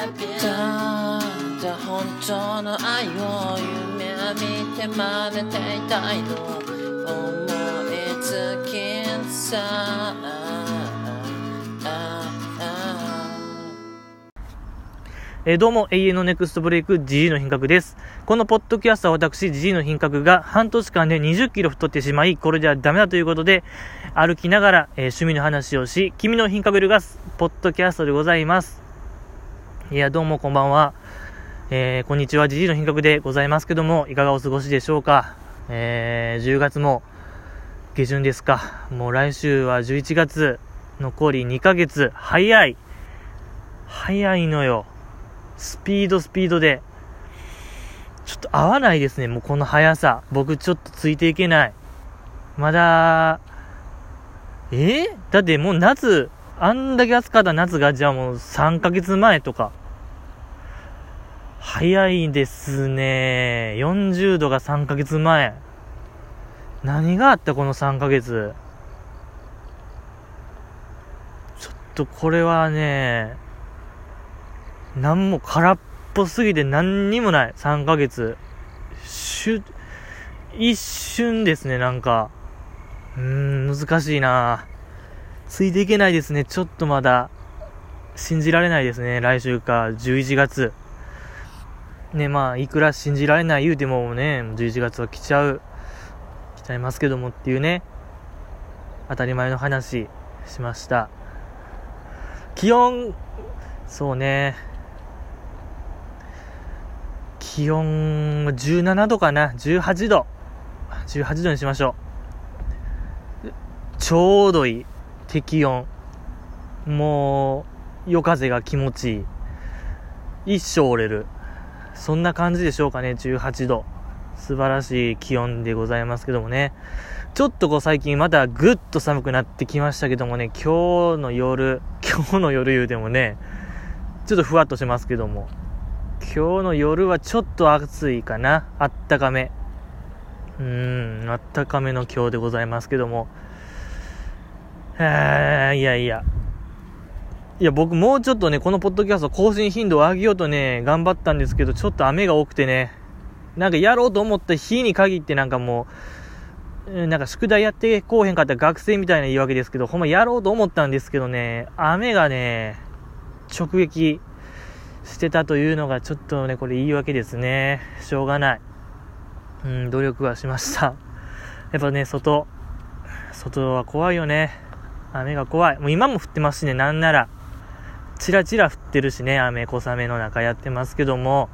ただ本当の愛を夢見て真似ていたいの思いつきさえどうも、永遠のネクストブレイク、GG の品格です。このポッドキャストは私、GG の品格が半年間で20キロ太ってしまい、これではダメだということで、歩きながら、えー趣味の話をし、君の品格ルガス、ポッドキャストでございます。いや、どうもこんばんは。えーこんにちは、GG の品格でございますけども、いかがお過ごしでしょうか。えー10月も下旬ですか。もう来週は11月、残り2ヶ月、早い。早いのよ。スピードスピードで。ちょっと合わないですね、もうこの速さ。僕ちょっとついていけない。まだ、えー？だってもう夏、あんだけ暑かった夏が、じゃあもう3ヶ月前とか。早いですね。40度が3ヶ月前。何があったこの3ヶ月。ちょっとこれはね、なんも空っぽすぎて何にもない。3ヶ月。しゅ、一瞬ですね、なんか。うーん、難しいなついていけないですね。ちょっとまだ、信じられないですね。来週か、11月。ね、まあ、いくら信じられない言うてもね、11月は来ちゃう、来ちゃいますけどもっていうね、当たり前の話しました。気温、そうね、気温17度かな。18度。18度にしましょう。ちょうどいい。適温。もう夜風が気持ちいい。一生折れる。そんな感じでしょうかね18度素晴らしい気温でございますけどもねちょっとこう最近またぐっと寒くなってきましたけどもね今日の夜今日の夜言うてもねちょっとふわっとしますけども今日の夜はちょっと暑いかな。あったかめ。うーん、あったかめの今日でございますけども。えー、いやいや。いや、僕もうちょっとね、このポッドキャスト更新頻度を上げようとね、頑張ったんですけど、ちょっと雨が多くてね、なんかやろうと思った日に限ってなんかもう、なんか宿題やってこうへんかった学生みたいな言い訳ですけど、ほんまやろうと思ったんですけどね、雨がね、直撃してたというのがちょっとね、これ言い訳ですね。しょうがない。うん、努力はしました。やっぱね、外、外は怖いよね。雨が怖い。もう今も降ってますしね、なんなら。チラチラ降ってるしね、雨、小雨の中やってますけども。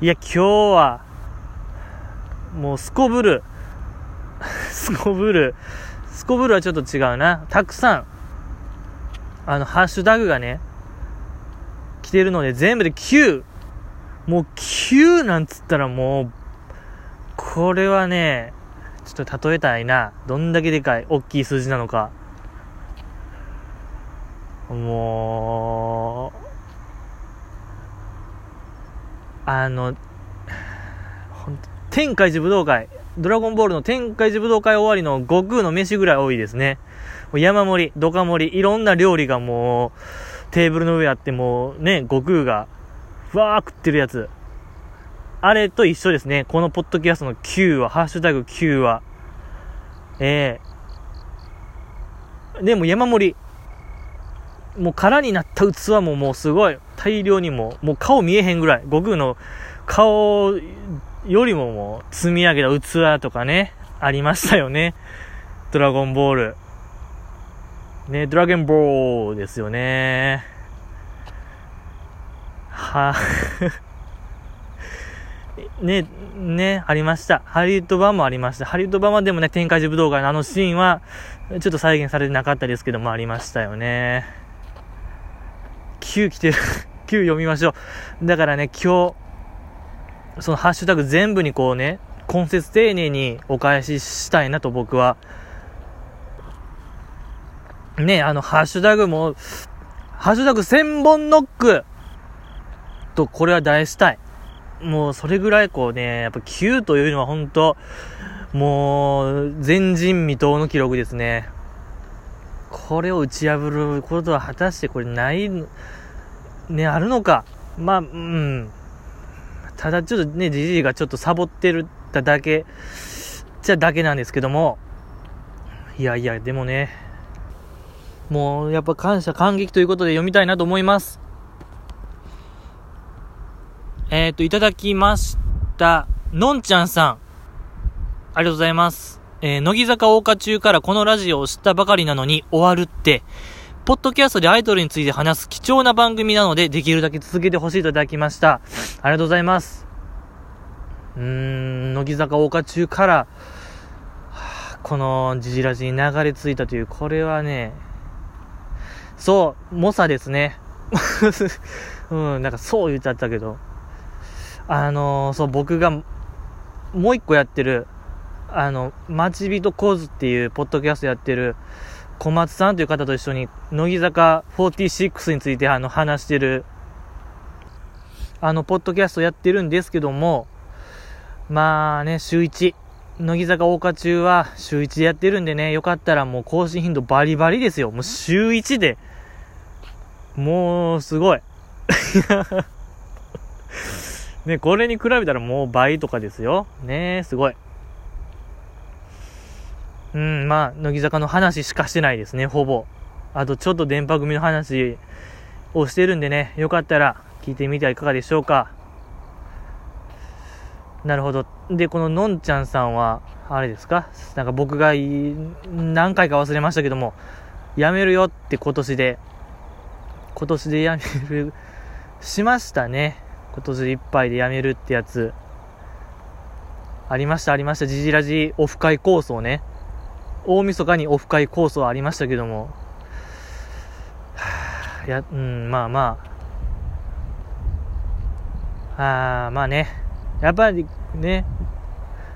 いや、今日は、もうすこぶる。すこぶる。すこぶるはちょっと違うな。たくさん、あの、ハッシュタグがね、来てるので全部で9。もう9なんつったらもう、これはね、ちょっと例えたいな。どんだけでかい、大きい数字なのか。もう、あの、ほんと天下一武道会、ドラゴンボールの天下一武道会終わりの悟空の飯ぐらい多いですね。山盛り、ドカ盛り、いろんな料理がもう、テーブルの上あってもうね、悟空が、ふわー食ってるやつ。あれと一緒ですね。このポッドキャストの9は、ハッシュタグ9は。ええでも山盛り。もう空になった器ももうすごい。大量にも、もう顔見えへんぐらい。悟空の顔よりももう積み上げた器とかね、ありましたよね。ドラゴンボール。ね、ドラゴンボールですよね。は、ね、ね、ありました。ハリウッド版もありました。ハリウッド版はでもね、天下一武道会のあのシーンは、ちょっと再現されてなかったですけども、ありましたよね。9来てる。9読みましょう。だからね、今日、そのハッシュタグ全部にこうね、根節丁寧にお返ししたいなと僕はね、あの、ハッシュタグも、ハッシュタグ1000本ノックと、これは題したい。もうそれぐらいこうね、やっぱ9というのは本当もう、前人未到の記録ですね。これを打ち破ることは果たしてこれない、ね、あるのか？まあ、うん。ただちょっとね、じじいがちょっとサボってるただけ、じゃだけなんですけども。いやいや、でもね、もうやっぱ感謝感激ということで読みたいなと思います。えっ、ー、と、いただきました。のんちゃんさん。ありがとうございます。えー、乃木坂大花中からこのラジオを知ったばかりなのに終わるって、ポッドキャストでアイドルについて話す貴重な番組なので、できるだけ続けてほしいといただきました。ありがとうございます。うーん、乃木坂大花中から、はあ、このジジラジに流れ着いたという、これはね、そう、猛者ですね。うん、なんかそう言っちゃったけど。あのー、そう、僕が、もう一個やってる、あの、待ち人コーズっていうポッドキャストやってる小松さんという方と一緒に乃木坂46についてあの話してるあのポッドキャストやってるんですけどもまあね週1乃木坂大花中は週1でやってるんでねよかったらもう更新頻度バリバリですよ。もう週1で。もうすごい。ねこれに比べたらもう倍とかですよ。ねすごい。うん、まあ、乃木坂の話しかしてないですね、ほぼ。あと、ちょっと電波組の話をしてるんでね、よかったら聞いてみてはいかがでしょうか。なるほど。で、こののんちゃんさんは、あれですか？なんか僕が何回か忘れましたけども、辞めるよって今年で、今年で辞める、しましたね。今年いっぱいで辞めるってやつ。ありました、ありました。ジジラジオフ会構想ね。大晦日にオフ会コースはありましたけども、い や、うん、まあまあ、あまあね、やっぱりね、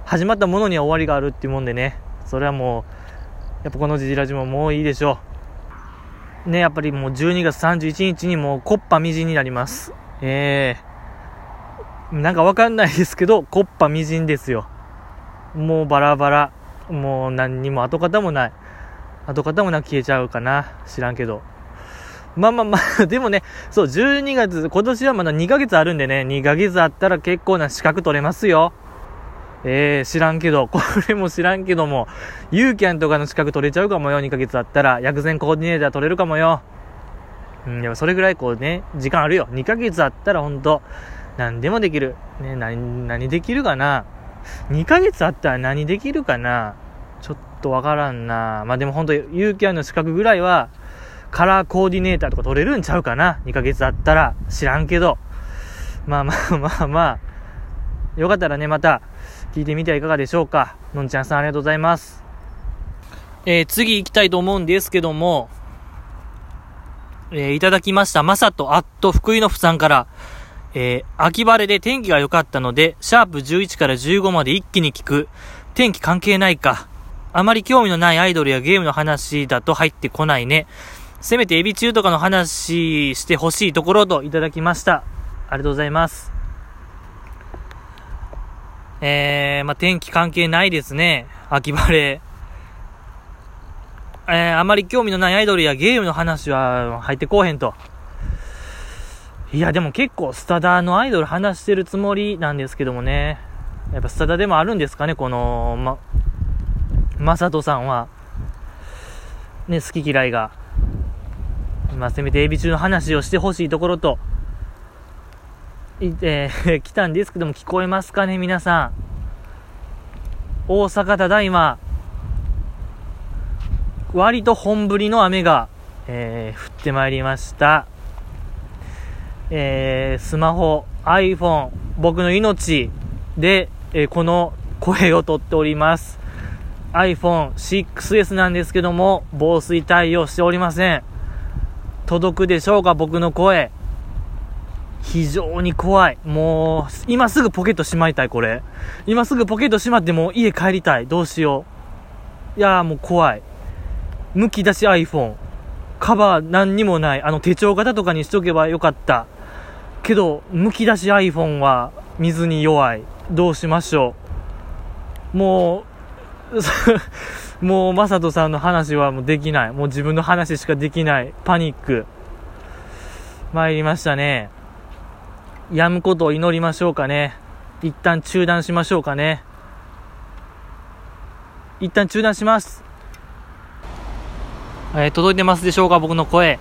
始まったものには終わりがあるっていうもんでね、それはもう、やっぱこのジジラジももういいでしょう。ね、やっぱりもう12月31日にもうコッパみじんになります。ええー、なんかわかんないですけど、コッパみじんですよ。もうバラバラ。もう何にも跡形もない。跡形もなく消えちゃうかな。知らんけど。まあまあまあ、でもね、そう、12月、今年はまだ2ヶ月あるんでね、2ヶ月あったら結構な資格取れますよ。えー、知らんけど、これも知らんけども、ユーキャンとかの資格取れちゃうかもよ、2ヶ月あったら。薬膳コーディネーター取れるかもよ。うん、でもそれぐらいこうね、時間あるよ。2ヶ月あったらほんと、何でもできる。ね、何、何できるかな。2ヶ月あったら何できるかな？ちょっとわからんな。まあでも本当、勇気あの資格ぐらいは、カラーコーディネーターとか取れるんちゃうかな ?2 ヶ月あったら。知らんけど。まあまあ まあまあ。よかったらね、また、聞いてみてはいかがでしょうか。のんちゃんさんありがとうございます。えー、次行きたいと思うんですけども、えー、いただきました。まさと、あっと、福井のふさんから、えー、秋晴れで天気が良かったので、シャープ11から15まで一気に聞く。天気関係ないか。あまり興味のないアイドルやゲームの話だと入ってこないね。せめてエビ中とかの話してほしいところといただきました。ありがとうございます。えー、まあ、天気関係ないですね。秋晴れ。えー、あまり興味のないアイドルやゲームの話は入ってこうへんと。いや、でも結構スタダのアイドル話してるつもりなんですけどもね。やっぱスタダでもあるんですかね、この、ま、まさとさんは。ね、好き嫌いが。まあ、せめてエビ中の話をしてほしいところと、いえー、来たんですけども、聞こえますかね、皆さん。大阪ただいま、割と本降りの雨が、えー、降ってまいりました。えー、スマホ、iPhone、僕の命で、えー、この声をとっております。iPhone 6S なんですけども、防水対応しておりません。届くでしょうか、僕の声。非常に怖い。もう、今すぐポケットしまいたい、これ。今すぐポケットしまっても家帰りたい。どうしよう。いやーもう怖い。むき出し iPhone。カバー何にもない。あの手帳型とかにしとけばよかった。けど、むき出し iPhone は水に弱い。どうしましょう。もう、もう、まさとさんの話はもうできない。もう自分の話しかできない。パニック。参りましたね。やむことを祈りましょうかね。一旦中断しましょうかね。一旦中断します。えー、届いてますでしょうか？僕の声。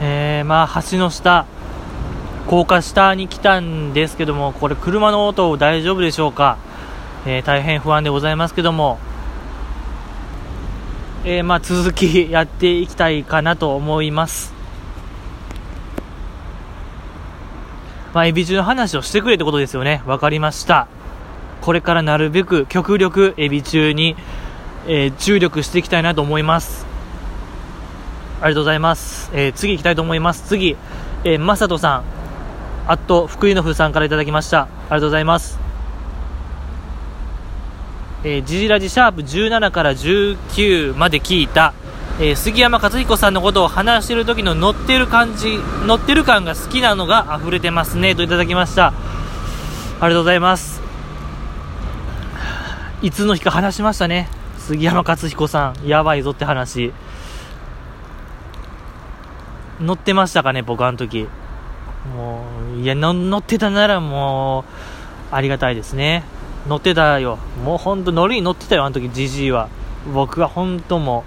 えー、まあ、橋の下、高架下に来たんですけども、これ車の音大丈夫でしょうか、えー、大変不安でございますけども、えー、まあ続きやっていきたいかなと思います。まあ、エビ中の話をしてくれってことですよね。わかりました。これからなるべく極力エビ中に、えー、注力していきたいなと思います。ありがとうございます。えー、次行きたいと思います。次、えー、まさとさん。あと、福井のふさんからいただきました。ありがとうございます。えー、ジジラジシャープ17から19まで聞いた、えー、杉山勝彦さんのことを話してる時の乗ってる感じ、乗ってる感が好きなのが溢れてますね、といただきました。ありがとうございます。いつの日か話しましたね。杉山勝彦さん、やばいぞって話。乗ってましたかね、僕あの時。もう、いや、乗ってたならもう、ありがたいですね。乗ってたよ。もうほんと乗りに乗ってたよ、あの時、じじいは。僕はほんとも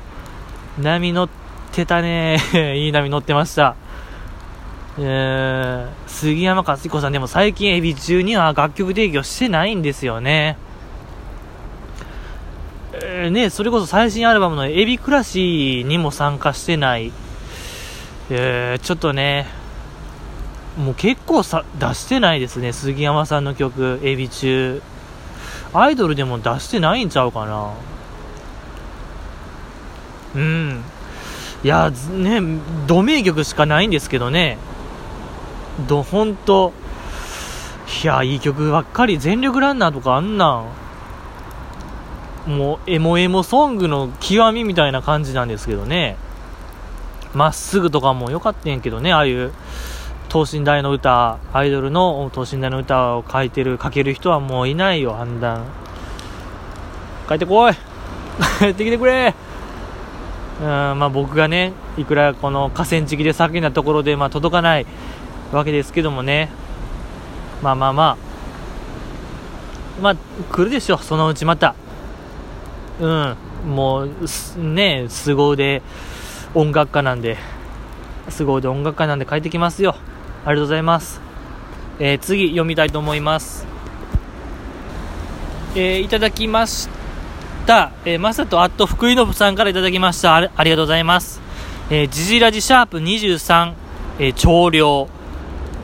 う、波乗ってたね。いい波乗ってました。えー、杉山勝彦さんでも最近エビ中には楽曲提供してないんですよね。えー、ね、それこそ最新アルバムのエビ暮らしにも参加してない。えー、ちょっとね、もう結構さ出してないですね、杉山さんの曲、エビ中。アイドルでも出してないんちゃうかな。うん。いや、ね、ド名曲しかないんですけどね。ど、ほんと。いや、いい曲ばっかり。全力ランナーとかあんなん。もう、エモエモソングの極みみたいな感じなんですけどね。まっすぐとかも良かったんやけどね、ああいう等身大の歌、アイドルの等身大の歌を書いてる、書ける人はもういないよ、判断。帰ってこい 帰ってきてくれうん、まあ僕がね、いくらこの河川敷で叫んだところで、まあ届かないわけですけどもね。まあまあまあ。まあ、来るでしょ、そのうちまた。うん、もう、ね、凄腕音楽家なんで、凄腕音楽家なんで帰ってきますよ。ありがとうございます。えー、次読みたいと思います。えー、いただきました。えー、まさとあっと福井のぶさんからいただきました。ありがとうございます。えー、ジジラジシャープ23、えー、長領、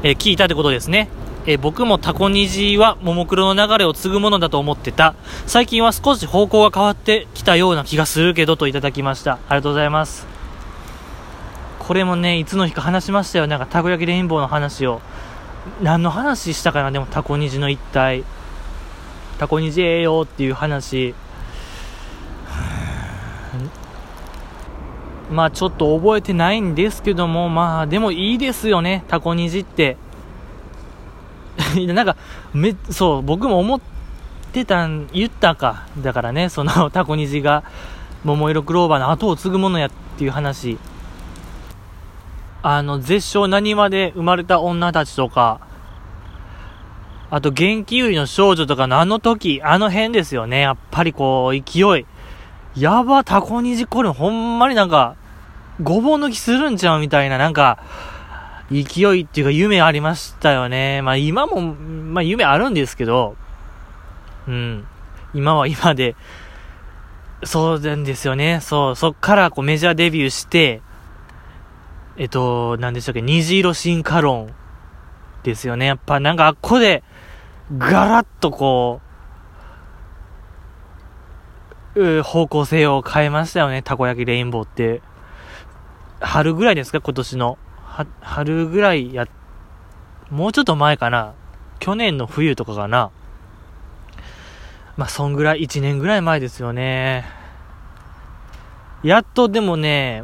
えー、聞いたってことですね。えー、僕もタコ虹はももクロの流れを継ぐものだと思ってた。最近は少し方向が変わってきたような気がするけどといただきました。ありがとうございます。これもね、いつの日か話しましたよ。なんか、たこ焼きレインボーの話を。何の話したかな？でも、タコ虹の一体。タコ虹ええよっていう話。まあ、ちょっと覚えてないんですけども、まあ、でもいいですよね、タコ虹って。なんか、め、そう、僕も思ってたん、言ったか。だからね、そのタコ虹が、桃色クローバーの後を継ぐものやっていう話。あの、絶唱何まで生まれた女たちとか、あと元気売りの少女とかのあの時、あの辺ですよね。やっぱりこう、勢い。やば、タコ虹これほんまになんか、ごぼう抜きするんちゃうみたいな、なんか、勢いっていうか夢ありましたよね。まあ今も、まあ夢あるんですけど、うん。今は今で、そうなんですよね。そう、そっからこうメジャーデビューして、えっと、何でしたっけ、虹色進化論ですよね。やっぱなんかあっこで、ガラッとこう、う方向性を変えましたよね。たこ焼きレインボーって。春ぐらいですか？今年の。は、春ぐらいや、もうちょっと前かな。去年の冬とかかな。まあ、そんぐらい、1年ぐらい前ですよね。やっとでもね、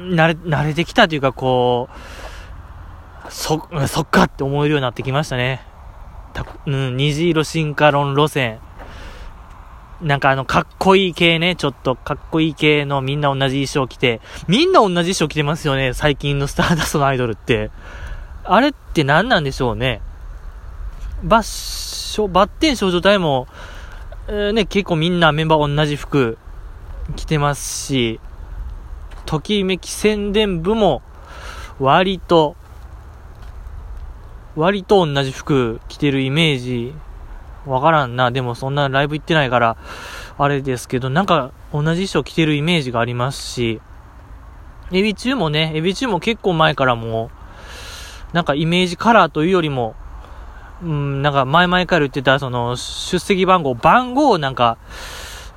慣れ、慣れてきたというか、こう、そ、そっかって思えるようになってきましたね。たうん、虹色進化論路線。なんかあの、かっこいい系ね、ちょっとかっこいい系のみんな同じ衣装着て、みんな同じ衣装着てますよね、最近のスターダストのアイドルって。あれって何なんでしょうね。バッショ、バッテン少女隊も、えー、ね、結構みんなメンバー同じ服着てますし、ときめき宣伝部も、割と、割と同じ服着てるイメージ、わからんな。でもそんなライブ行ってないから、あれですけど、なんか同じ衣装着てるイメージがありますし、エビ中もね、エビ中も結構前からもう、なんかイメージカラーというよりも、うん、なんか前々から言ってた、その、出席番号、番号なんか、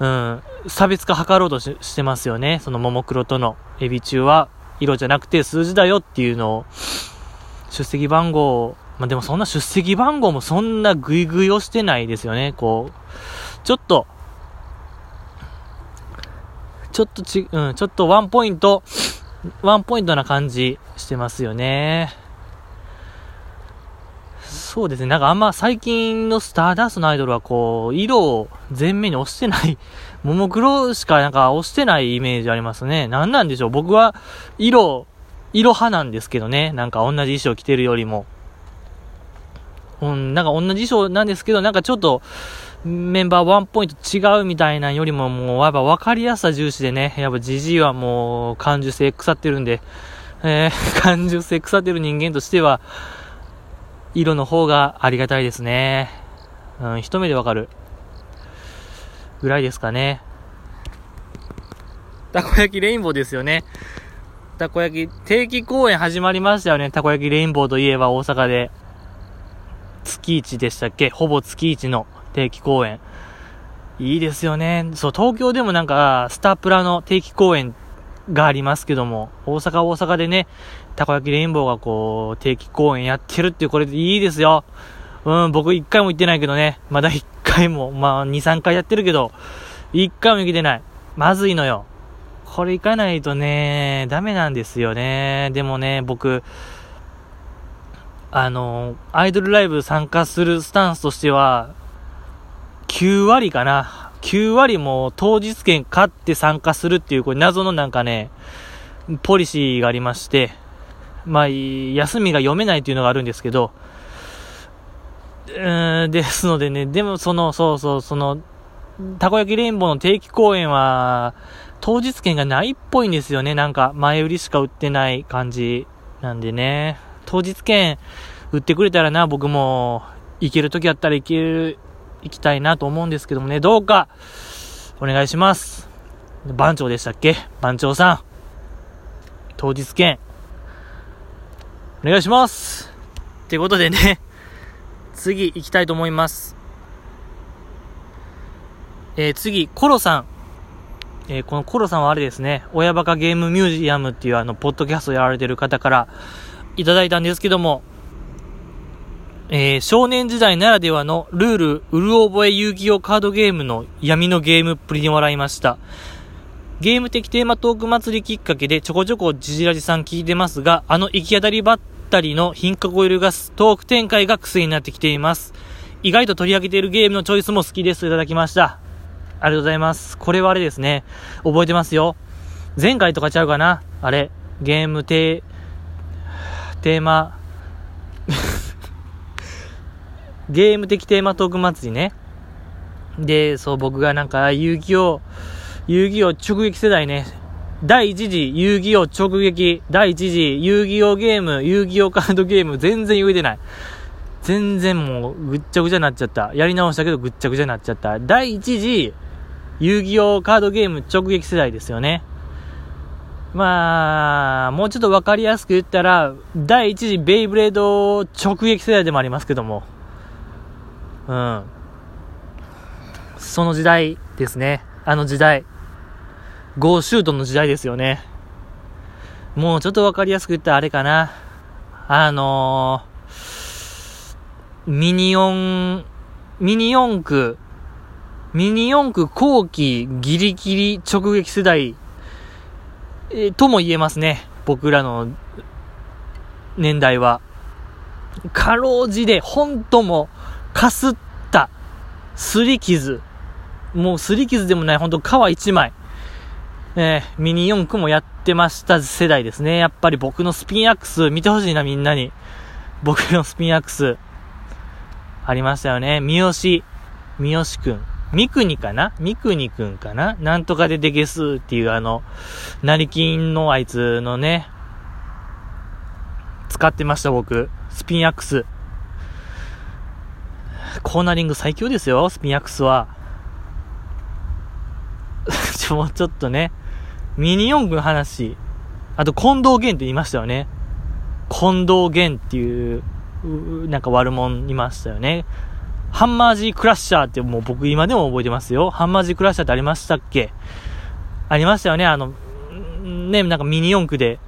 うん、差別化図ろうとしてますよね。そのももクロとのエビ中は、色じゃなくて数字だよっていうのを、出席番号、まあ、でもそんな出席番号もそんなグイグイをしてないですよね。こう、ちょっと、ちょっとち、うん、ちょっとワンポイント、ワンポイントな感じしてますよね。そうですね。なんかあんま最近のスターダストのアイドルはこう、色を前面に押してない、ももクロしかなんか押してないイメージありますね。なんなんでしょう。僕は色、色派なんですけどね。なんか同じ衣装着てるよりも。うん、なんか同じ衣装なんですけど、なんかちょっと、メンバーワンポイント違うみたいなよりももう、やっぱ分かりやすさ重視でね、やっぱジジイはもう感受性腐ってるんで、えー、感受性腐ってる人間としては、色の方がありがたいですね。うん、一目でわかる。ぐらいですかね。たこ焼きレインボーですよね。たこ焼き、定期公演始まりましたよね。たこ焼きレインボーといえば大阪で。月一でしたっけ？ほぼ月一の定期公演。いいですよね。そう、東京でもなんか、スタープラの定期公演がありますけども、大阪大阪でね、たこ焼きレインボーがこう、定期公演やってるっていうこれでいいですよ。うん、僕一回も行ってないけどね、まだ一回も、まあ二、三回やってるけど、一回も行けてない。まずいのよ。これ行かないとね、ダメなんですよね。でもね、僕、あの、アイドルライブ参加するスタンスとしては、9割かな。9割も当日券買って参加するっていう、これ謎のなんかね、ポリシーがありまして、まあ、休みが読めないっていうのがあるんですけど、うーん、ですのでね、でもその、そうそう、その、たこ焼きレインボーの定期公演は、当日券がないっぽいんですよね。なんか、前売りしか売ってない感じなんでね。当日券売ってくれたらな、僕も、行ける時あったら行ける、行きたいなと思うんですけどもね、どうか、お願いします。番長でしたっけ？番長さん。当日券、お願いしますってことでね、次行きたいと思います。えー、次、コロさん。えー、このコロさんはあれですね、親バカゲームミュージアムっていうあの、ポッドキャストやられてる方からいただいたんですけども、えー、少年時代ならではのルール、うる覚え遊戯王カードゲームの闇のゲームっぷりに笑いました。ゲーム的テーマトーク祭りきっかけでちょこちょこジジラジさん聞いてますが、あの行き当たりばったりの貧価コイルガストーク展開が癖になってきています。意外と取り上げているゲームのチョイスも好きです。いただきました。ありがとうございます。これはあれですね。覚えてますよ。前回とかちゃうかな？あれ？ゲームテー、テーマ、ゲーム的テーマトーク祭りね。で、そう、僕がなんか、遊戯王、遊戯王直撃世代ね。第1次遊戯王直撃、第1次遊戯王ゲーム、遊戯王カードゲーム、全然言えてない。全然もうぐっちゃぐちゃになっちゃった。やり直したけどぐっちゃぐちゃになっちゃった。第1次遊戯王カードゲーム直撃世代ですよね。まあ、もうちょっとわかりやすく言ったら、第1次ベイブレード直撃世代でもありますけども。うん。その時代ですね。あの時代。ゴーシュートの時代ですよね。もうちょっとわかりやすく言ったらあれかな。あのー、ミニ四、ミニ四駆、ミニ四駆後期ギリギリ直撃世代、えー、とも言えますね。僕らの年代は。かろうじで、ほんとも、かすった、すり傷。もうすり傷でもない、ほんと皮一枚。えー、ミニ四駆もやってました世代ですね。やっぱり僕のスピンアックス見てほしいな、みんなに。僕のスピンアックス。ありましたよね。三好、三好くん。三国かな？三国くんかな？なんとかででゲスっていうあの、成金のあいつのね、使ってました僕。スピンアックス。コーナリング最強ですよ、スピンアックスは。ちょ、もうちょっとね、ミニ四駆の話。あと、近藤源って言いましたよね。近藤源っていう、なんか悪者いましたよね。ハンマージークラッシャーってもう僕今でも覚えてますよ。ハンマージークラッシャーってありましたっけ？ありましたよね。あの、ね、なんかミニ四駆で、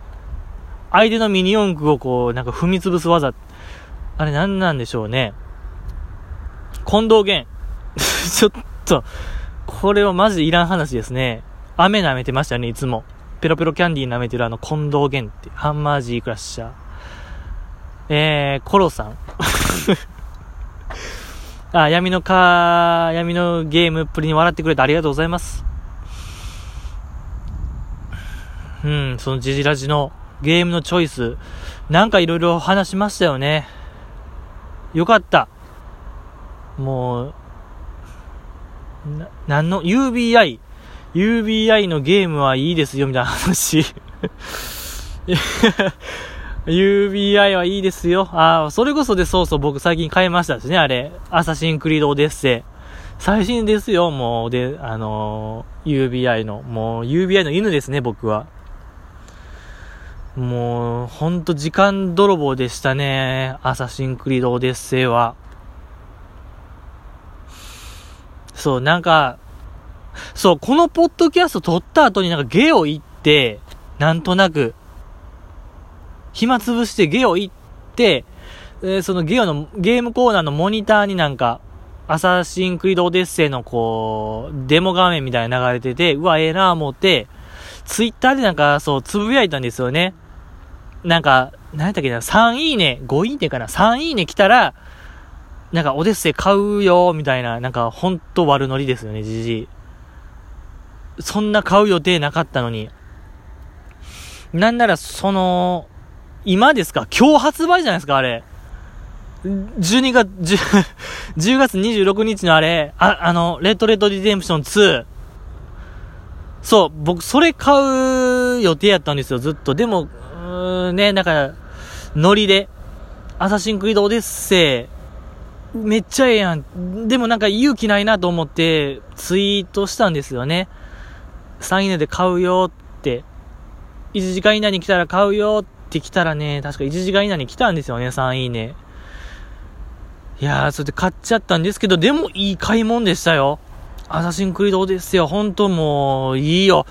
相手のミニ四駆をこう、なんか踏み潰す技。あれ何なんでしょうね。近藤源。ちょっと、これはマジでいらん話ですね。雨舐めてましたよね、いつも。ペロペロキャンディー舐めてるあの、近藤源って、ハンマージークラッシャー。えー、コロさん。あ、闇のか、闇のゲームっぷりに笑ってくれてありがとうございます。うん、そのジジラジのゲームのチョイス、なんかいろいろ話しましたよね。よかった。もう、な、なんの、UBI、UBI のゲームはいいですよ、みたいな話。UBI はいいですよ。ああ、それこそでそうそう僕最近買いましたしね、あれ。アサシンクリードオデッセイ。最新ですよ、もう。で、あのー、UBI の。もう UBI の犬ですね、僕は。もう、ほんと時間泥棒でしたね。アサシンクリードオデッセイは。そう、なんか、そう、このポッドキャスト撮った後になんかゲオ行って、なんとなく、暇つぶしてゲオ行って、え、そのゲオのゲームコーナーのモニターになんか、アサシンクリードオデッセイのこう、デモ画面みたいな流れてて、うわ、ええなぁ思って、ツイッターでなんか、そう、つぶやいたんですよね。なんか、何やったっけな、3いいね、5いいねかな、3いいね来たら、なんか、オデッセイ買うよ、みたいな、なんか、ほんと悪ノリですよね、じじい。そんな買う予定なかったのに。なんなら、その、今ですか？今日発売じゃないですか、あれ。12月、10, 10 月26日のあれ、あ、あの、レッドレッドリデンプション2。そう、僕、それ買う予定やったんですよ、ずっと。でも、うーん、ね、なんか、ノリで、アサシンクリードオデッセイ、めっちゃええやん。でもなんか勇気ないなと思って、ツイートしたんですよね。3位で買うよって。1時間以内に来たら買うよって。ってきたらね、確か1時間以内に来たんですよね、3いいね。いやー、それで買っちゃったんですけど、でもいい買い物でしたよ。アサシンクリードですよ。ほんともう、いいよ。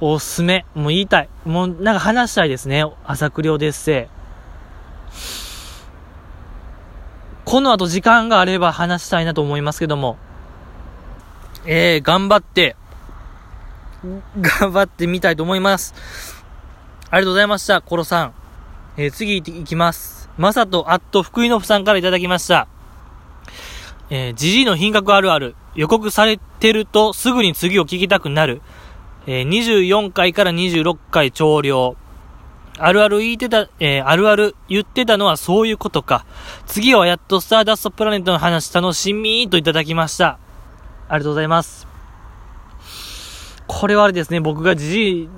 おすすめ。もう言いたい。もうなんか話したいですね。朝クリオデッセ。この後時間があれば話したいなと思いますけども。えー、頑張って、頑張ってみたいと思います。ありがとうございました、コロさん。えー、次行きます。まさと、あっと、福井のふさんからいただきました。えー、じじいの品格あるある。予告されてるとすぐに次を聞きたくなる。えー、24回から26回長領。あるある言ってた、えー、あるある言ってたのはそういうことか。次はやっとスターダストプラネットの話楽しみといただきました。ありがとうございます。これはあれですね、僕がじじい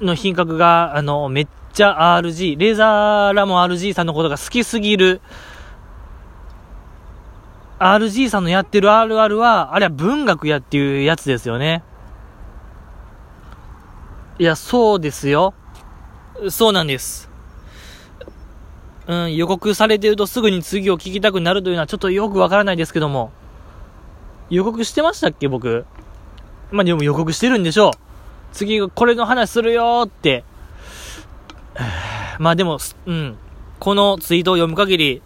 の品格が、あの、めっちゃ RG、レーザーラモン RG さんのことが好きすぎる、RG さんのやってる RR は、あれは文学やっていうやつですよね。いや、そうですよ。そうなんです。うん、予告されてるとすぐに次を聞きたくなるというのはちょっとよくわからないですけども。予告してましたっけ、僕？まあ、でも予告してるんでしょう。次これの話するよって。まあでも、うん。このツイートを読む限り、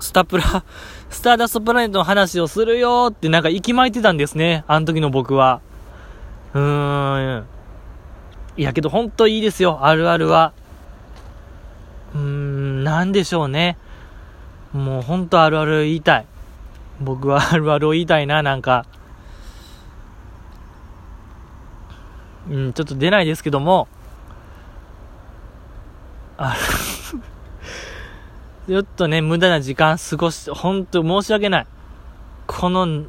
スタプラ、スターダストプラネットの話をするよってなんか息巻いてたんですね。あの時の僕は。うーん。いやけど本当いいですよ。あるあるは。うーん、なんでしょうね。もうほんとあるある言いたい。僕はあるあるを言いたいな、なんか。うん、ちょっと出ないですけども、あ ちょっとね、無駄な時間過ごし、ほんと申し訳ない。この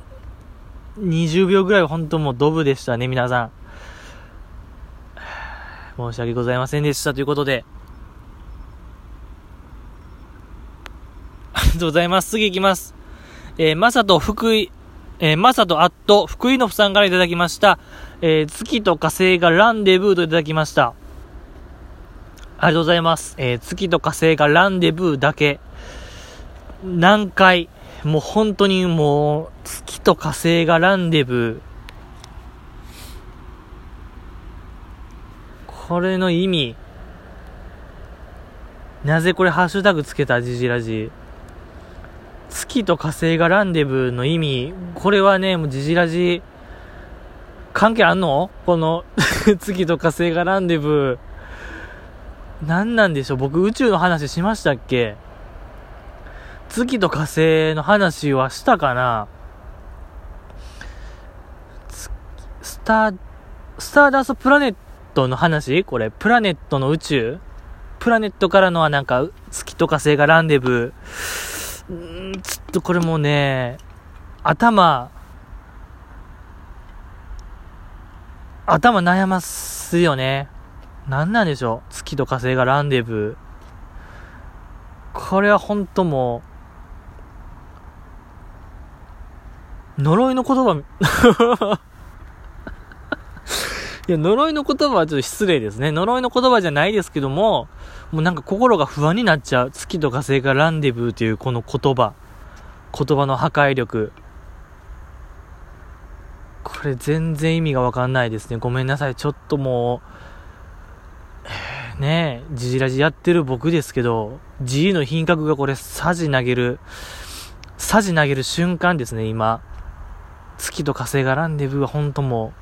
20秒ぐらいは本当もうドブでしたね、皆さん。申し訳ございませんでしたということで。ありがとうございます。次行きます。えー、まさと福井、えー、まさとあっと福井のふさんからいただきました。えー、月と火星がランデブーといただきました。ありがとうございます。えー、月と火星がランデブーだけ。何回、もう本当にもう、月と火星がランデブー。これの意味。なぜこれハッシュタグつけたジジラジ。月と火星がランデブーの意味。これはね、もうジジラジ、関係あんの？この 月と火星がランデブー。何なんでしょう？僕宇宙の話しましたっけ？月と火星の話はしたかな？スター、スターダストプラネットの話？これ、プラネットの宇宙？プラネットからのはなんか、月と火星がランデブー。んちょっとこれもね、頭、頭悩ますよね。何なんでしょう月と火星がランデブー。これは本当もう、呪いの言葉、いや、呪いの言葉はちょっと失礼ですね。呪いの言葉じゃないですけども、もうなんか心が不安になっちゃう。月と火星がランデブーというこの言葉。言葉の破壊力。これ全然意味がわかんないですね。ごめんなさい。ちょっともう、ねえ、ジジラジやってる僕ですけど、G の品格がこれ、サジ投げる、サジ投げる瞬間ですね、今。月と火星がランデブーは本当も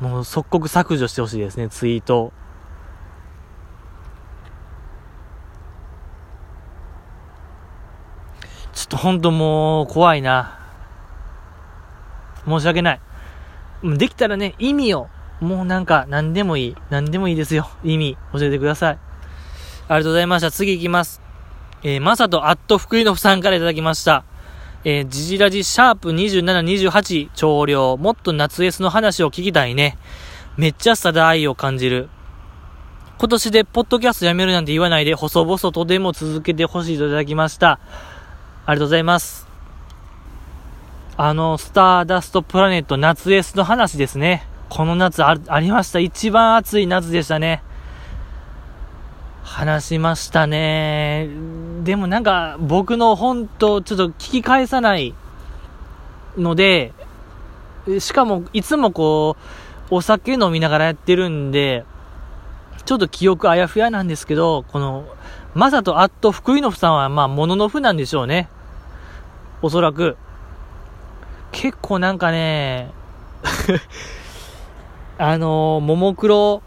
う、もう即刻削除してほしいですね、ツイート。ちょっと本当もう怖いな。申し訳ない。できたらね、意味をもうなんか、何でもいい。何でもいいですよ。意味、教えてください。ありがとうございました。次行きます。えー、まさとアット福井のさんからいただきました。えー、ジジラジシャープ27、28、長量、もっと夏 S の話を聞きたいね。めっちゃさだ愛を感じる。今年でポッドキャストやめるなんて言わないで、細々とでも続けてほしいといただきました。ありがとうございます。あの、スターダストプラネット夏 S の話ですね。この夏ありました。一番暑い夏でしたね。話しましたね。でもなんか僕の本当ちょっと聞き返さないので、しかもいつもこう、お酒飲みながらやってるんで、ちょっと記憶あやふやなんですけど、この、まさとあっと福井のふさんはまあ、もののふなんでしょうね。おそらく。結構なんかね、あのー、ももクロ、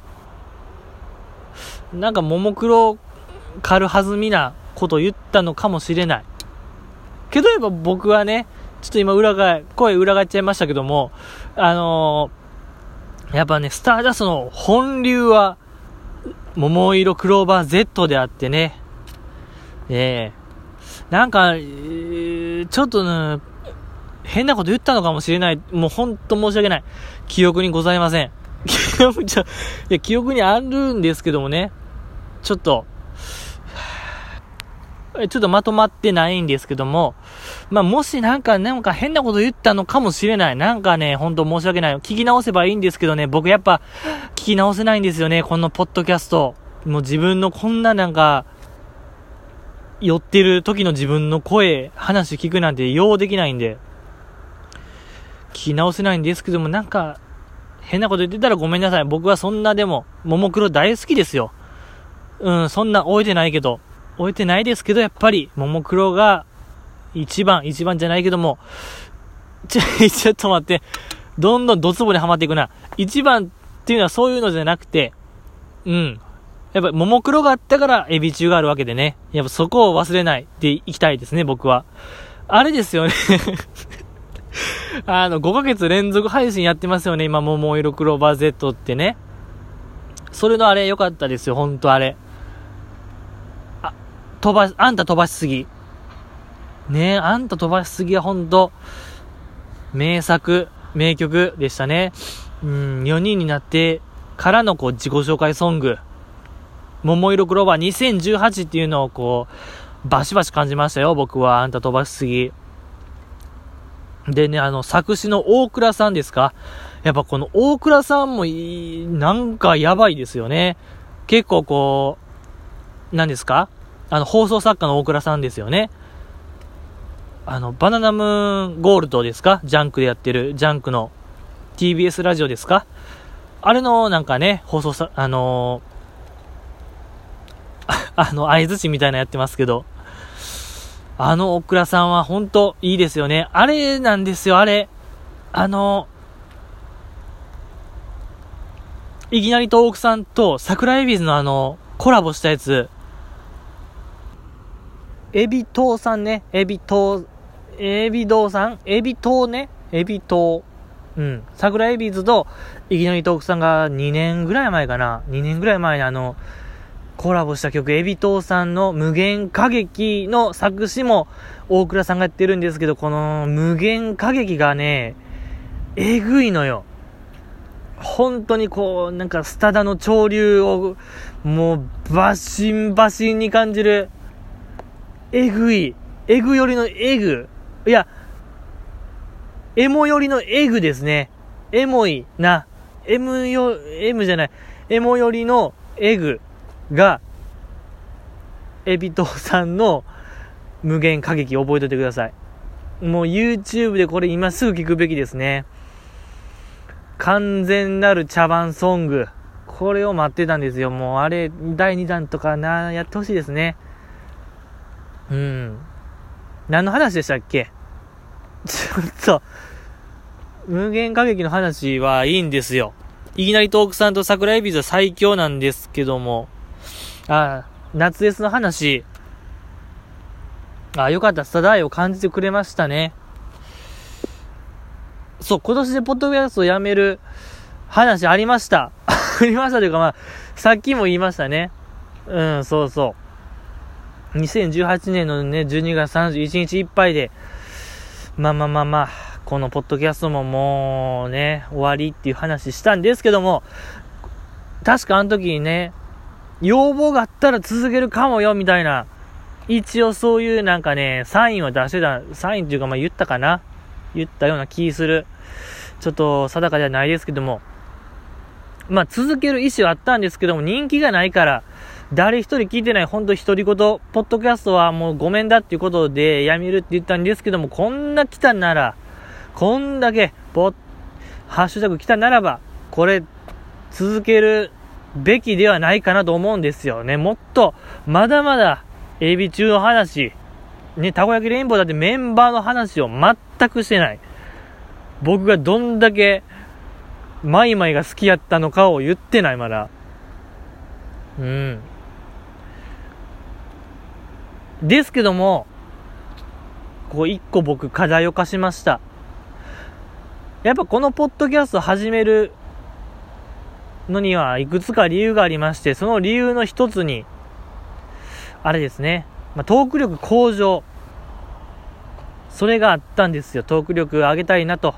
なんかももクロ軽はずみなこと言ったのかもしれない。けどやっぱ僕はね、ちょっと今裏が、声裏返っちゃいましたけども、あのー、やっぱね、スターダストの本流は、桃色クローバー Z であってね、ええー、なんか、えー、ちょっとね、変なこと言ったのかもしれない。もうほんと申し訳ない。記憶にございません。記憶じゃ、いや、記憶にあるんですけどもね、ちょっと、ちょっとまとまってないんですけども、まあ、もしなんか、なんか変なこと言ったのかもしれない。なんかね、ほんと申し訳ない。聞き直せばいいんですけどね、僕やっぱ、聞き直せないんですよね、このポッドキャスト。もう自分のこんななんか、寄ってる時の自分の声、話聞くなんてようできないんで、聞き直せないんですけども、なんか、変なこと言ってたらごめんなさい。僕はそんなでも、ももクロ大好きですよ。うん、そんな終えてないけど、終えてないですけど、やっぱり、ももクロが、一番、一番じゃないけども、ちょ、ちょっと待って、どんどんドツボにはまっていくな。一番っていうのはそういうのじゃなくて、うん。やっぱ、ももクロがあったから、エビ中があるわけでね。やっぱそこを忘れないでいきたいですね、僕は。あれですよね あの、5ヶ月連続配信やってますよね、今、桃色クローバー Z ってね。それのあれ良かったですよ、ほんとあれ。あ、飛ば、あんた飛ばしすぎ。ねえ、あんた飛ばしすぎはほんと、名作、名曲でしたね。うん、4人になってからのこう自己紹介ソング。桃色クローバー2018っていうのをこう、バシバシ感じましたよ、僕は。あんた飛ばしすぎ。でね、あの、作詞の大倉さんですか？やっぱこの大倉さんもいい、なんかやばいですよね。結構こう、何ですか？あの、放送作家の大倉さんですよね。あの、バナナムーンゴールドですか？ジャンクでやってる、ジャンクの TBS ラジオですか？あれのなんかね、放送さ、あのー、あの、合図値みたいなやってますけど、あの大倉さんは本当いいですよね。あれなんですよ、あれ。あの、いきなり東北さんと桜エビズのあの、コラボしたやつ、エビ島さんね、エビ島、エビ堂さん？エビ島ね、エビ島。うん。桜エビズと、いきなり東北さんが2年ぐらい前かな。2年ぐらい前にあの、コラボした曲、エビ島さんの無限歌劇の作詞も大倉さんがやってるんですけど、この無限歌劇がね、えぐいのよ。本当にこう、なんかスタダの潮流を、もう、バシンバシンに感じる、えぐい、えぐよりのえぐ、いや、エモよりのエグですね。エモいな、M よ、M じゃない、エモよりのエグが、エビトさんの無限歌劇覚えておいてください。もう YouTube でこれ今すぐ聞くべきですね。完全なる茶番ソング。これを待ってたんですよ。もうあれ、第2弾とかな、やってほしいですね。うん。何の話でしたっけ？ちょっと、無限歌劇の話はいいんですよ。いきなりトークさんと桜エビズは最強なんですけども、あ、夏 S の話、あ、よかった、スタダイを感じてくれましたね。そう、今年でポッドキャストをやめる話ありました。ありましたというか、まあ、さっきも言いましたね。うん、そうそう。2018年のね、12月31日いっぱいで、まあまあまあまあ、このポッドキャストももうね、終わりっていう話したんですけども、確かあの時にね、要望があったら続けるかもよ、みたいな。一応そういうなんかね、サインを出してた、サインっていうかまあ言ったかな言ったような気する。ちょっと定かではないですけども。まあ続ける意思はあったんですけども、人気がないから、誰一人聞いてない、ほんと独り言、ポッドキャストはもうごめんだっていうことでやめるって言ったんですけども、こんな来たなら、こんだけ、ポハッシュタグ来たならば、これ、続けるべきではないかなと思うんですよね。もっと、まだまだ、エビ中の話、ね、たこ焼きレインボーだってメンバーの話を全くしてない。僕がどんだけ、マイマイが好きやったのかを言ってない、まだ。うん。ですけども、こう一個僕課題を課しました。やっぱこのポッドキャスト始めるのにはいくつか理由がありまして、その理由の一つに、あれですね、まあ、トーク力向上。それがあったんですよ。トーク力上げたいなと。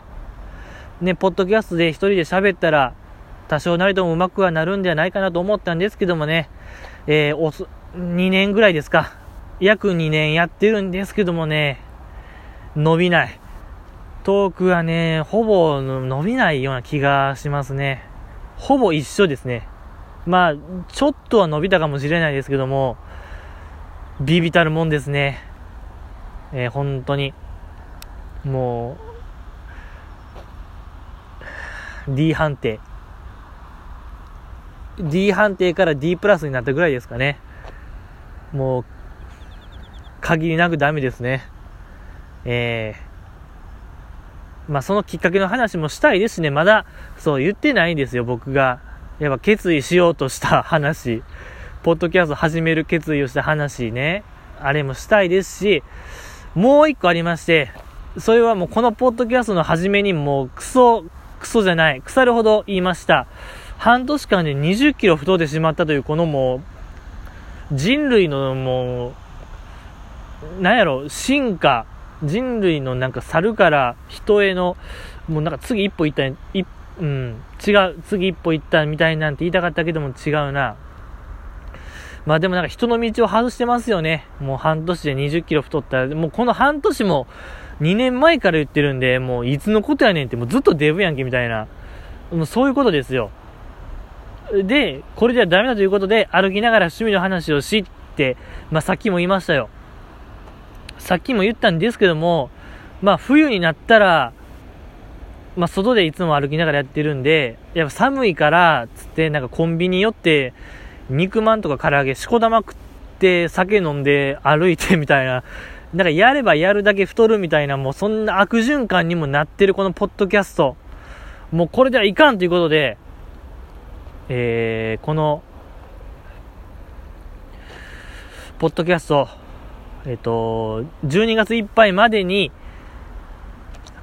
ね、ポッドキャストで一人で喋ったら、多少なりとも上手くはなるんではないかなと思ったんですけどもね、えー、お、2年ぐらいですか。約2年やってるんですけどもね、伸びない。トークはね、ほぼ伸びないような気がしますね。ほぼ一緒ですね。まあ、ちょっとは伸びたかもしれないですけども、ビビたるもんですね。えー、本当に。もう、D 判定。D 判定から D プラスになったぐらいですかね。もう、限りなくダメですね。えー、まあそのきっかけの話もしたいですね。まだ、そう言ってないんですよ、僕が。やっぱ決意しようとした話。ポッドキャスト始める決意をした話ね、あれもしたいですし、もう一個ありまして、それはもうこのポッドキャストの初めにもうクソ、クソじゃない、腐るほど言いました。半年間で20キロ太ってしまったというこのもう、人類のもう、なんやろ、進化、人類のなんか猿から人への、もうなんか次一歩行った、一うん、違う、次一歩行ったみたいなんて言いたかったけども違うな。まあでもなんか人の道を外してますよね。もう半年で20キロ太ったら、もうこの半年も2年前から言ってるんで、もういつのことやねんってもうずっとデブやんけみたいな。もうそういうことですよ。で、これではダメだということで、歩きながら趣味の話をしって、まあさっきも言いましたよ。さっきも言ったんですけども、まあ冬になったら、まあ、外でいつも歩きながらやってるんで、やっぱ寒いから、つって、なんかコンビニ寄って、肉まんとか唐揚げ、しこ玉食って、酒飲んで歩いてみたいな、なんかやればやるだけ太るみたいな、もうそんな悪循環にもなってるこのポッドキャスト。もうこれではいかんということで、えー、この、ポッドキャスト、えっ、ー、と、12月いっぱいまでに、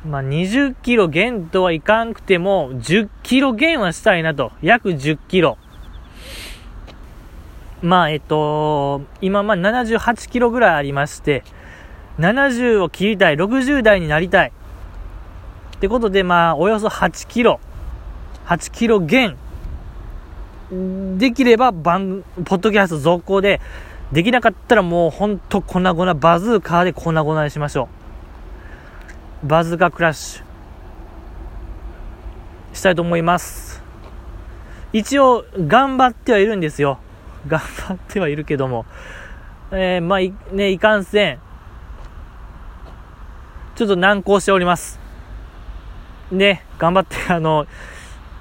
まあ、20キロ減とはいかんくても、10キロ減はしたいなと。約10キロ。まあ、えっと、今、まあ、78キロぐらいありまして、70を切りたい、60代になりたい。ってことで、まあ、およそ8キロ。8キロ減。できれば、番、ポッドキャスト続行で、できなかったらもうほんと粉々、バズーカーで粉々にしましょう。バズがクラッシュしたいと思います。一応、頑張ってはいるんですよ。頑張ってはいるけども。えー、まあ、い、ね、いかんせん。ちょっと難航しております。ね、頑張って、あの、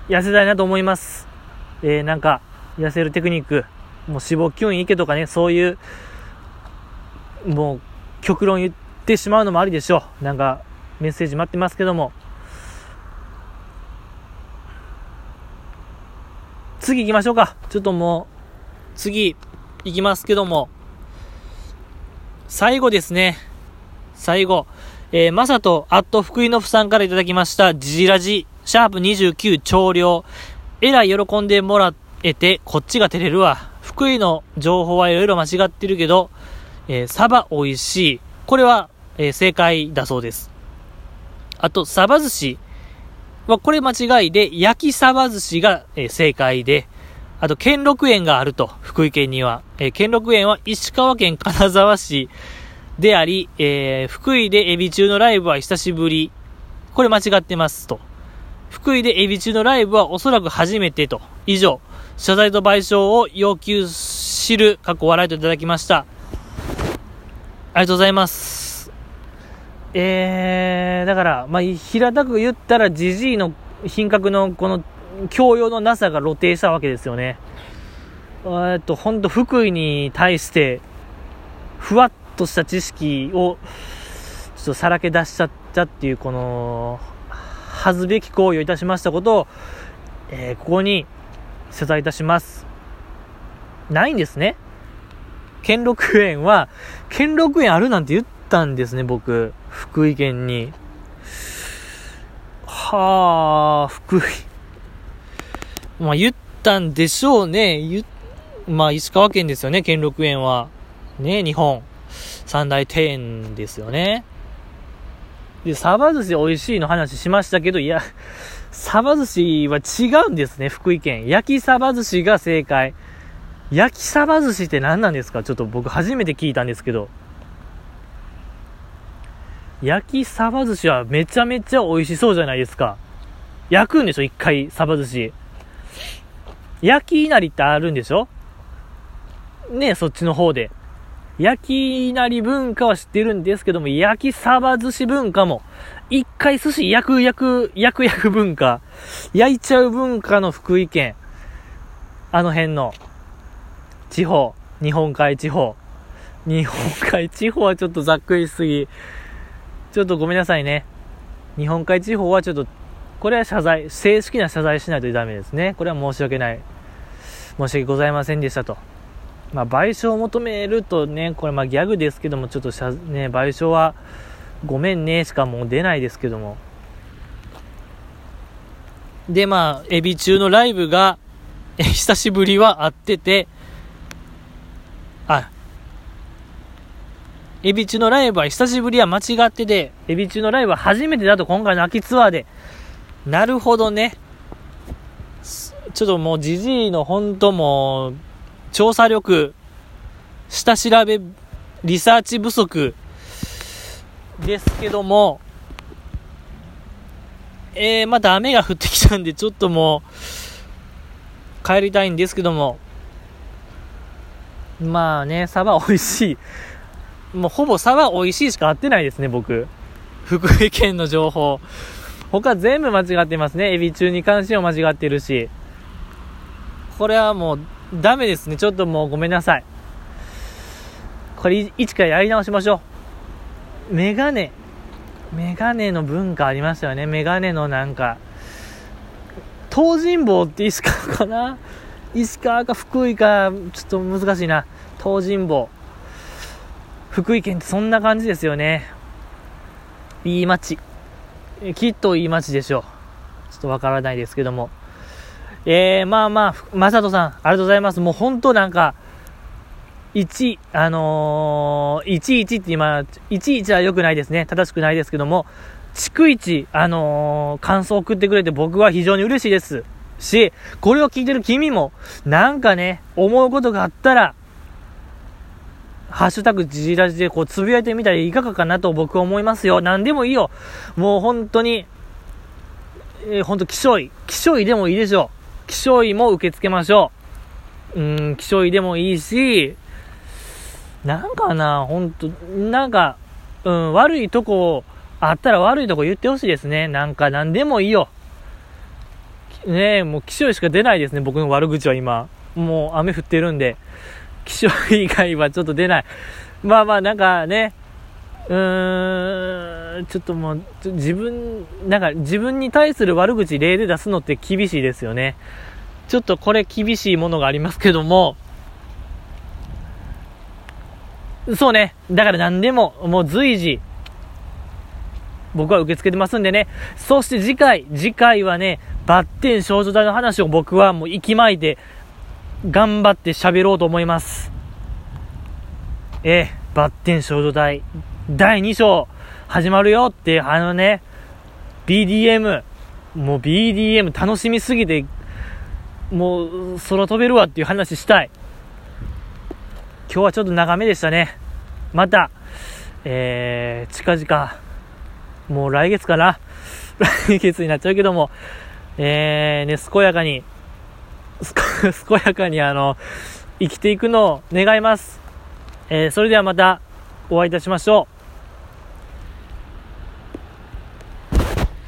痩せたいなと思います。えー、なんか、痩せるテクニック、もう脂肪吸引いけとかね、そういう、もう、極論言ってしまうのもありでしょう。なんか、メッセージ待ってますけども。次行きましょうか。ちょっともう、次行きますけども。最後ですね。最後。えー、まさと、アット福井のふさんからいただきました、ジジラジ、シャープ29長量。えらい喜んでもらえて、こっちが照れるわ。福井の情報はいろいろ間違ってるけど、えー、サバ美味しい。これは、えー、正解だそうです。あと、サバ寿司は、これ間違いで、焼きサバ寿司が、え、正解で、あと、兼六園があると、福井県には。え、兼六園は石川県金沢市であり、えー、福井でエビ中のライブは久しぶり。これ間違ってますと。福井でエビ中のライブはおそらく初めてと。以上、謝罪と賠償を要求知る、過去笑いといただきました。ありがとうございます。えー、だから、まあ、平たく言ったら、じじいの品格のこの教養のなさが露呈したわけですよね。えっと、ほんと福井に対して、ふわっとした知識を、ちょっとさらけ出しちゃったっていう、この、恥ずべき行為をいたしましたことを、えー、ここに謝罪いたします。ないんですね。兼六園は、兼六園あるなんて言ったんですね、僕。福井県に。はあ、福井。まあ言ったんでしょうね。言まあ石川県ですよね、兼六園は。ね、日本三大庭園ですよね。で、サバ寿司美味しいの話しましたけど、いや、サバ寿司は違うんですね、福井県。焼きサバ寿司が正解。焼きサバ寿司って何なんですか？ちょっと僕初めて聞いたんですけど。焼きサバ寿司はめちゃめちゃ美味しそうじゃないですか。焼くんでしょ？一回、サバ寿司。焼き稲荷ってあるんでしょ？ねそっちの方で。焼き稲荷文化は知ってるんですけども、焼きサバ寿司文化も、一回寿司焼く焼く、焼く焼く文化、焼いちゃう文化の福井県、あの辺の地方、日本海地方。日本海地方はちょっとざっくりしすぎ。ちょっとごめんなさいね。日本海地方はちょっと、これは謝罪、正式な謝罪しないとダメですね。これは申し訳ない。申し訳ございませんでしたと。まあ、賠償を求めるとね、これまギャグですけども、ちょっとしゃ、ね、賠償はごめんねしかもう出ないですけども。で、まあ、エビ中のライブが、久しぶりは会ってて、あ、エビ中のライブは久しぶりは間違ってて、エビ中のライブは初めてだと今回の秋ツアーで。なるほどね。ちょっともうじじいの本当もう、調査力、下調べ、リサーチ不足ですけども、えー、また雨が降ってきたんで、ちょっともう、帰りたいんですけども、まあね、サバ美味しい。もうほぼサバ美味しいしか合ってないですね、僕。福井県の情報。他全部間違ってますね。エビ中に関しても間違ってるし。これはもうダメですね。ちょっともうごめんなさい。これ、一からやり直しましょう。メガネ。メガネの文化ありましたよね。メガネのなんか、東尋坊って石川かな？石川か福井か、ちょっと難しいな。東尋坊。福井県ってそんな感じですよね。いい街。きっといい街でしょう。ちょっとわからないですけども。えー、まあまあ、まさとさん、ありがとうございます。もう本当なんか、1、あのー、11って今、11は良くないですね。正しくないですけども、逐一、あのー、感想を送ってくれて僕は非常に嬉しいです。し、これを聞いてる君も、なんかね、思うことがあったら、ハッシュタグじじらじでこうつぶやいてみたらいかがかなと僕は思いますよ。何でもいいよ。もう本当に、えー、本当気象医。気象医でもいいでしょう。気象医も受け付けましょう。うん、気象医でもいいし、なんかな、ほんと、なんか、うん、悪いとこあったら悪いとこ言ってほしいですね。なんか何でもいいよ。ねえ、もう気象しか出ないですね、僕の悪口は今。もう雨降ってるんで。気象以外はちょっと出ない。まあまあ、なんかね、うーん、ちょっともう、自分、なんか自分に対する悪口例で出すのって厳しいですよね。ちょっとこれ厳しいものがありますけども、そうね。だから何でも、もう随時、僕は受け付けてますんでね。そして次回、次回はね、バッテン少女隊の話を僕はもう息巻いて、頑張って喋ろうと思います。え、バッテン少女隊、第2章、始まるよって、あのね、BDM、もう BDM 楽しみすぎて、もう空飛べるわっていう話したい。今日はちょっと長めでしたね。また、えー、近々、もう来月かな？来月になっちゃうけども、えー、ね、健やかに、健 やかにあの、生きていくのを願います。えー、それではまたお会いいたしましょう。